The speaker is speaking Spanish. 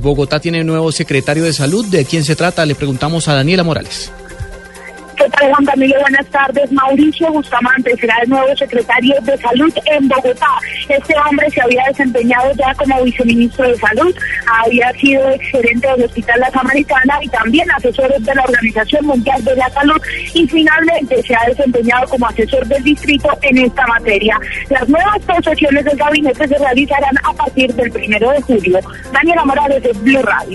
Bogotá tiene nuevo secretario de salud. ¿De quién se trata? Le preguntamos a Daniela Morales. ¿Qué tal, Juan Camilo? Buenas tardes. Mauricio Bustamante será el nuevo secretario de Salud en Bogotá. Este hombre se había desempeñado ya como viceministro de Salud, había sido excelente del Hospital La Samaritana y también asesor de la Organización Mundial de la Salud y finalmente se ha desempeñado como asesor del distrito en esta materia. Las nuevas posesiones del gabinete se realizarán a partir del primero de julio. Daniela Morales de Blue Radio.